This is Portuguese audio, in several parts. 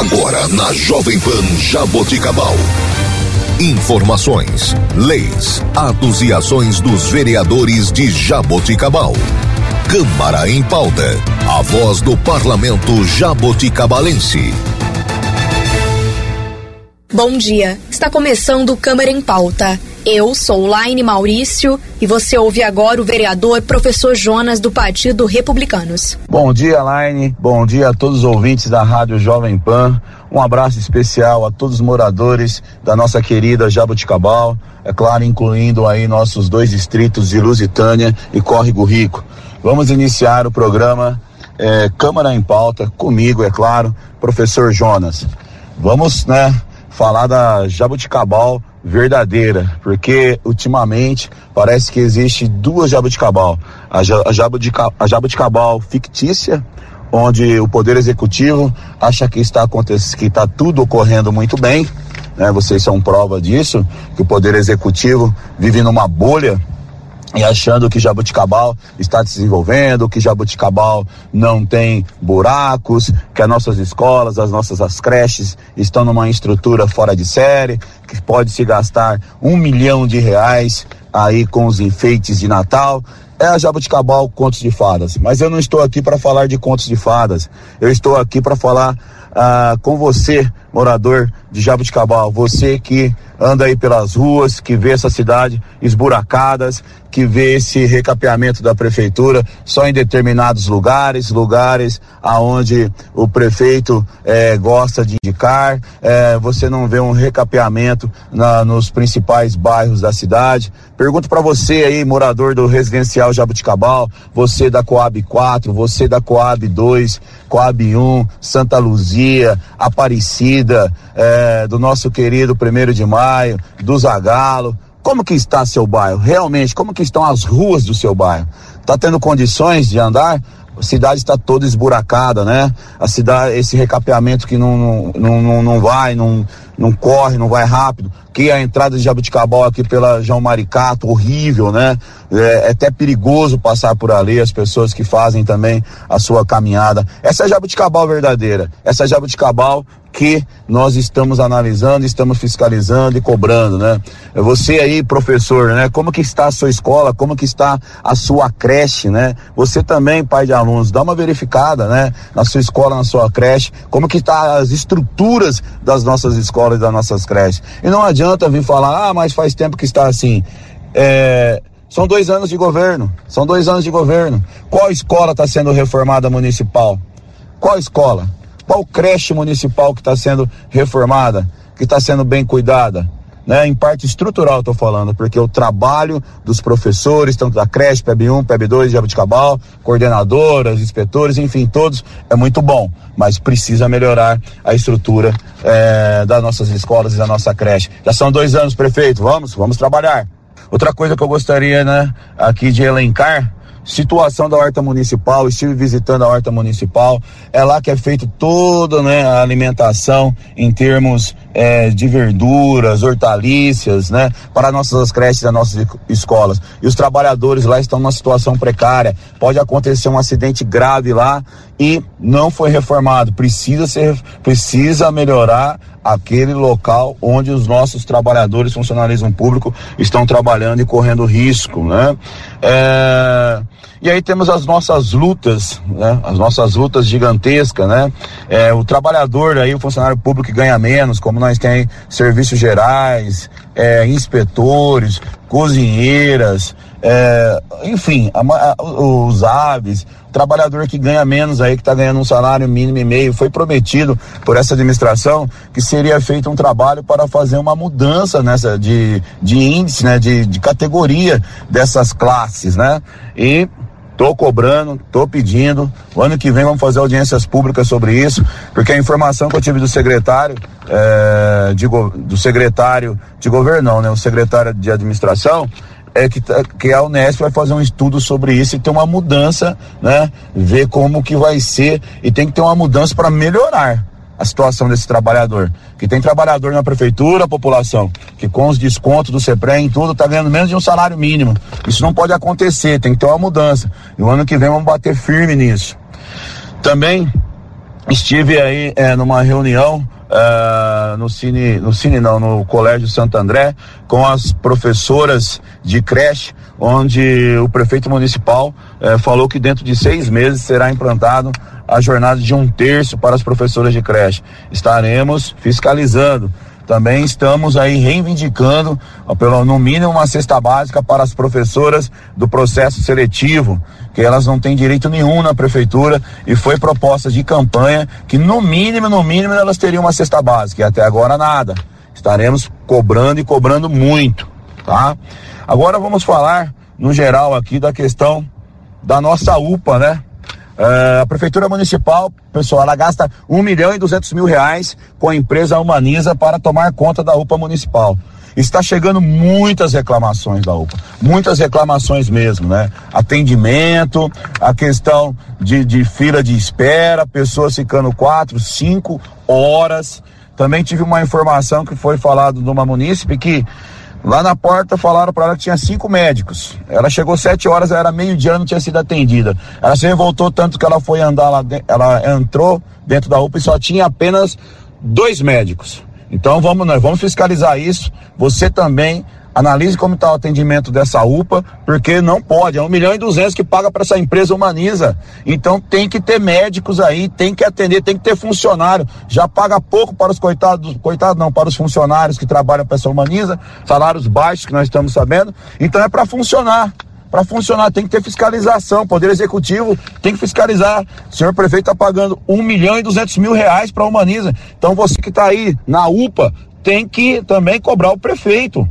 Agora na Jovem Pan Jaboticabal. Informações, leis, atos e ações dos vereadores de Jaboticabal. Câmara em pauta. A voz do parlamento jaboticabalense. Bom dia. Está começando Câmara em Pauta. Eu sou Laine Maurício e você ouve agora o vereador professor Jonas do Partido Republicanos. Bom dia, Laine. Bom dia a todos os ouvintes da Rádio Jovem Pan. Um abraço especial a todos os moradores da nossa querida Jabuticabal, é claro, incluindo aí nossos dois distritos de Lusitânia e Córrego Rico. Vamos iniciar o programa é, Câmara em Pauta, comigo, é claro, professor Jonas. Vamos, né, falar da Jabuticabal verdadeira, porque ultimamente parece que existe duas jabuticabal. A, a, jabutica, a jabuticabal fictícia, onde o Poder Executivo acha que está acontecendo, que está tudo ocorrendo muito bem, né? Vocês são prova disso, que o Poder Executivo vive numa bolha e achando que Jabuticabal está se desenvolvendo, que Jabuticabal não tem buracos, que as nossas escolas, as nossas as creches estão numa estrutura fora de série, que pode se gastar um milhão de reais aí com os enfeites de Natal. É a Jabuticabal Contos de Fadas. Mas eu não estou aqui para falar de contos de fadas. Eu estou aqui para falar ah, com você, morador de Jabuticabal, você que anda aí pelas ruas, que vê essa cidade esburacadas, que vê esse recapeamento da prefeitura só em determinados lugares, lugares aonde o prefeito eh, gosta de indicar. Eh, você não vê um recapeamento na, nos principais bairros da cidade. Pergunto para você aí, morador do residencial Jabuticabal, você da Coab 4, você da Coab 2, Coab 1, Santa Luzia, Aparecida, eh, do nosso querido primeiro de maio, do Zagalo. Como que está seu bairro? Realmente, como que estão as ruas do seu bairro? Está tendo condições de andar? A cidade está toda esburacada, né? A cidade, esse recapeamento que não, não, não, não vai, não, não corre, não vai rápido. Que a entrada de Jabuticabal aqui pela João Maricato, horrível, né? É, é, até perigoso passar por ali, as pessoas que fazem também a sua caminhada. Essa é Jabuticabal verdadeira. Essa é Jabuticabal que nós estamos analisando, estamos fiscalizando e cobrando, né? Você aí, professor, né? Como que está a sua escola? Como que está a sua creche, né? Você também, pai de alunos, dá uma verificada, né? Na sua escola, na sua creche, como que está as estruturas das nossas escolas e das nossas creches. E não adianta vir falar, ah, mas faz tempo que está assim. É, são dois anos de governo, são dois anos de governo. Qual escola está sendo reformada municipal? Qual escola? Qual creche municipal que está sendo reformada, que está sendo bem cuidada? Né? Em parte estrutural estou falando, porque o trabalho dos professores, tanto da creche, PEB 1, PEB 2, Jabuticabal, coordenadoras, inspetores, enfim, todos, é muito bom, mas precisa melhorar a estrutura é, das nossas escolas e da nossa creche. Já são dois anos, prefeito, vamos, vamos trabalhar. Outra coisa que eu gostaria, né, aqui de elencar, situação da horta municipal, estive visitando a horta municipal, é lá que é feito toda né, a alimentação em termos é, de verduras, hortaliças, né, para nossas creches e nossas escolas. E os trabalhadores lá estão numa situação precária. Pode acontecer um acidente grave lá e não foi reformado. Precisa ser, precisa melhorar aquele local onde os nossos trabalhadores, funcionalismo público, estão trabalhando e correndo risco, né? É... E aí temos as nossas lutas, né? As nossas lutas gigantescas, né? É, o trabalhador aí, o funcionário público que ganha menos, como nós temos serviços gerais, é, inspetores, cozinheiras, é, enfim, a, a, os aves, trabalhador que ganha menos aí, que está ganhando um salário mínimo e meio, foi prometido por essa administração que seria feito um trabalho para fazer uma mudança nessa de, de índice, né, de, de categoria dessas classes, né? E Tô cobrando, tô pedindo. O ano que vem vamos fazer audiências públicas sobre isso, porque a informação que eu tive do secretário, é, de, do secretário de governo, não, né? O secretário de administração, é que, tá, que a Unesp vai fazer um estudo sobre isso e ter uma mudança, né? Ver como que vai ser e tem que ter uma mudança para melhorar a situação desse trabalhador. Que tem trabalhador na prefeitura, população, que com os descontos do CEPREM e tudo, tá ganhando menos de um salário mínimo. Isso não pode acontecer, tem que ter uma mudança. E o ano que vem vamos bater firme nisso. Também estive aí é, numa reunião uh, no Cine, no Cine não, no Colégio Santo André, com as professoras de creche, onde o prefeito municipal uh, falou que dentro de seis meses será implantado a jornada de um terço para as professoras de creche. Estaremos fiscalizando. Também estamos aí reivindicando, pelo no mínimo, uma cesta básica para as professoras do processo seletivo, que elas não têm direito nenhum na prefeitura e foi proposta de campanha que no mínimo, no mínimo, elas teriam uma cesta básica e até agora nada. Estaremos cobrando e cobrando muito, tá? Agora vamos falar no geral aqui da questão da nossa UPA, né? Uh, a Prefeitura Municipal, pessoal, ela gasta um milhão e duzentos mil reais com a empresa Humaniza para tomar conta da UPA Municipal. Está chegando muitas reclamações da UPA, muitas reclamações mesmo, né? Atendimento, a questão de, de fila de espera, pessoas ficando quatro, cinco horas. Também tive uma informação que foi falado de uma munícipe que Lá na porta falaram para ela que tinha cinco médicos. Ela chegou sete horas, era meio-dia, não tinha sido atendida. Ela se revoltou tanto que ela foi andar lá, ela entrou dentro da UPA e só tinha apenas dois médicos. Então vamos, nós vamos fiscalizar isso. Você também Analise como está o atendimento dessa UPA, porque não pode, é um milhão e duzentos que paga para essa empresa Humaniza. Então tem que ter médicos aí, tem que atender, tem que ter funcionário. Já paga pouco para os coitados, coitados não, para os funcionários que trabalham para essa Humaniza, salários baixos que nós estamos sabendo. Então é para funcionar. Para funcionar tem que ter fiscalização. Poder Executivo tem que fiscalizar. O senhor prefeito está pagando um milhão e duzentos mil reais para a Humaniza. Então você que está aí na UPA tem que também cobrar o prefeito.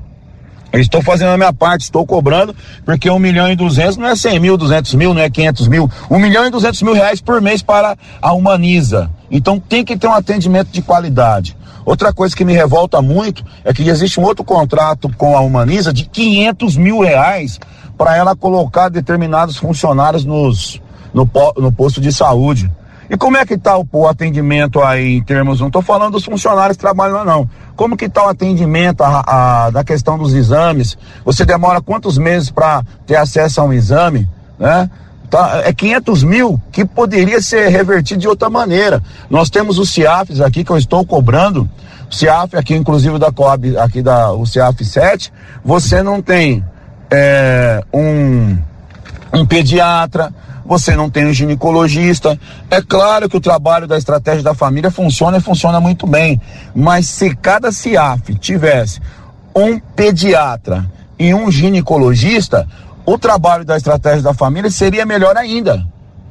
Estou fazendo a minha parte, estou cobrando, porque um milhão e duzentos não é cem mil, duzentos mil, não é quinhentos mil, um milhão e duzentos mil reais por mês para a Humaniza. Então tem que ter um atendimento de qualidade. Outra coisa que me revolta muito é que existe um outro contrato com a Humaniza de quinhentos mil reais para ela colocar determinados funcionários nos, no, no posto de saúde. E como é que está o, o, atendimento aí em termos, não estou falando dos funcionários que trabalham lá não, como que está o atendimento a, a, da questão dos exames? Você demora quantos meses para ter acesso a um exame, né? Tá, é 500 mil que poderia ser revertido de outra maneira. Nós temos os CIAFs aqui que eu estou cobrando, o CIAF aqui inclusive da COB, aqui da o CIAF 7, você não tem é, um, um pediatra, você não tem um ginecologista. É claro que o trabalho da estratégia da família funciona e funciona muito bem, mas se cada CIAF tivesse um pediatra e um ginecologista, o trabalho da estratégia da família seria melhor ainda.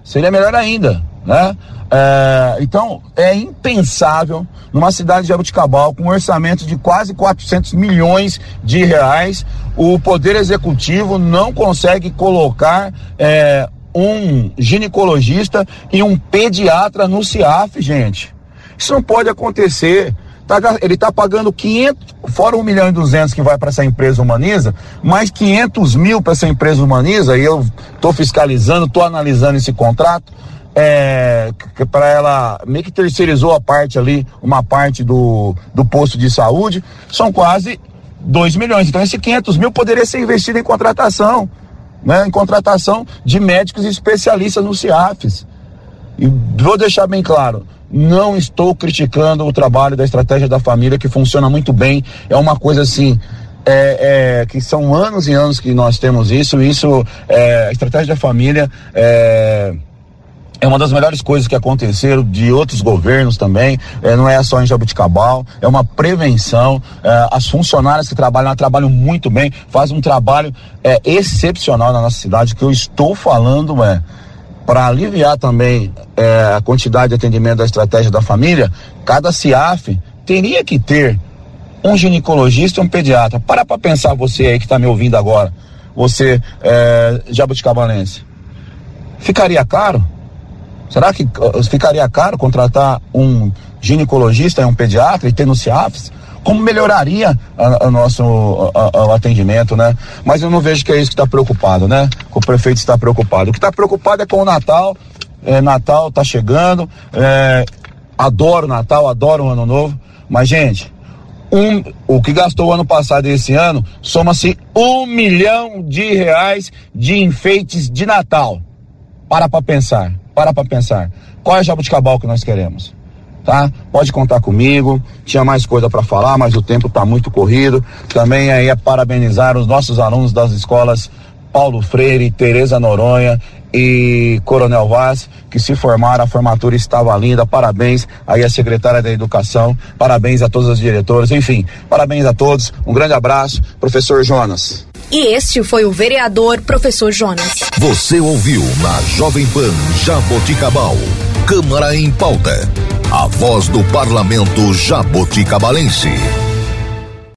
Seria melhor ainda, né? É, então, é impensável numa cidade de Jabuticabal com um orçamento de quase 400 milhões de reais, o Poder Executivo não consegue colocar é, um ginecologista e um pediatra no CIAF, gente. Isso não pode acontecer. Tá, ele está pagando 500, fora 1 milhão e 200 que vai para essa empresa Humaniza, mais 500 mil para essa empresa Humaniza, e eu estou fiscalizando, estou analisando esse contrato, é, para ela meio que terceirizou a parte ali, uma parte do, do posto de saúde, são quase 2 milhões. Então, esse 500 mil poderia ser investido em contratação né, em contratação de médicos especialistas no CIAFs. E vou deixar bem claro, não estou criticando o trabalho da estratégia da família, que funciona muito bem. É uma coisa assim. É, é, que são anos e anos que nós temos isso, isso, é, a estratégia da família é, é uma das melhores coisas que aconteceram de outros governos também. É, não é só em Jabuticabal, é uma prevenção. É, as funcionárias que trabalham lá trabalham muito bem, fazem um trabalho é, excepcional na nossa cidade. que eu estou falando é para aliviar também é, a quantidade de atendimento da estratégia da família, cada CIAF teria que ter um ginecologista e um pediatra. Para para pensar você aí que está me ouvindo agora, você é, jabuticabalense. Ficaria caro? Será que ficaria caro contratar um ginecologista e um pediatra e ter no CIAFs? Como melhoraria o nosso o atendimento, né? Mas eu não vejo que é isso que está preocupado, né? O prefeito está preocupado. O que está preocupado é com o Natal. É, Natal está chegando. É, adoro Natal, adoro o Ano Novo. Mas, gente, um, o que gastou o ano passado e esse ano soma-se um milhão de reais de enfeites de Natal. Para para pensar, para para pensar. Qual é o Jabuticabal que nós queremos? Tá? Pode contar comigo. Tinha mais coisa para falar, mas o tempo está muito corrido. Também aí é parabenizar os nossos alunos das escolas Paulo Freire, Tereza Noronha e Coronel Vaz, que se formaram, a formatura estava linda, parabéns aí a secretária da Educação, parabéns a todos os diretores, enfim, parabéns a todos, um grande abraço, professor Jonas. E este foi o vereador professor Jonas. Você ouviu na Jovem Pan Jaboticabal, Câmara em Pauta, a voz do parlamento jaboticabalense.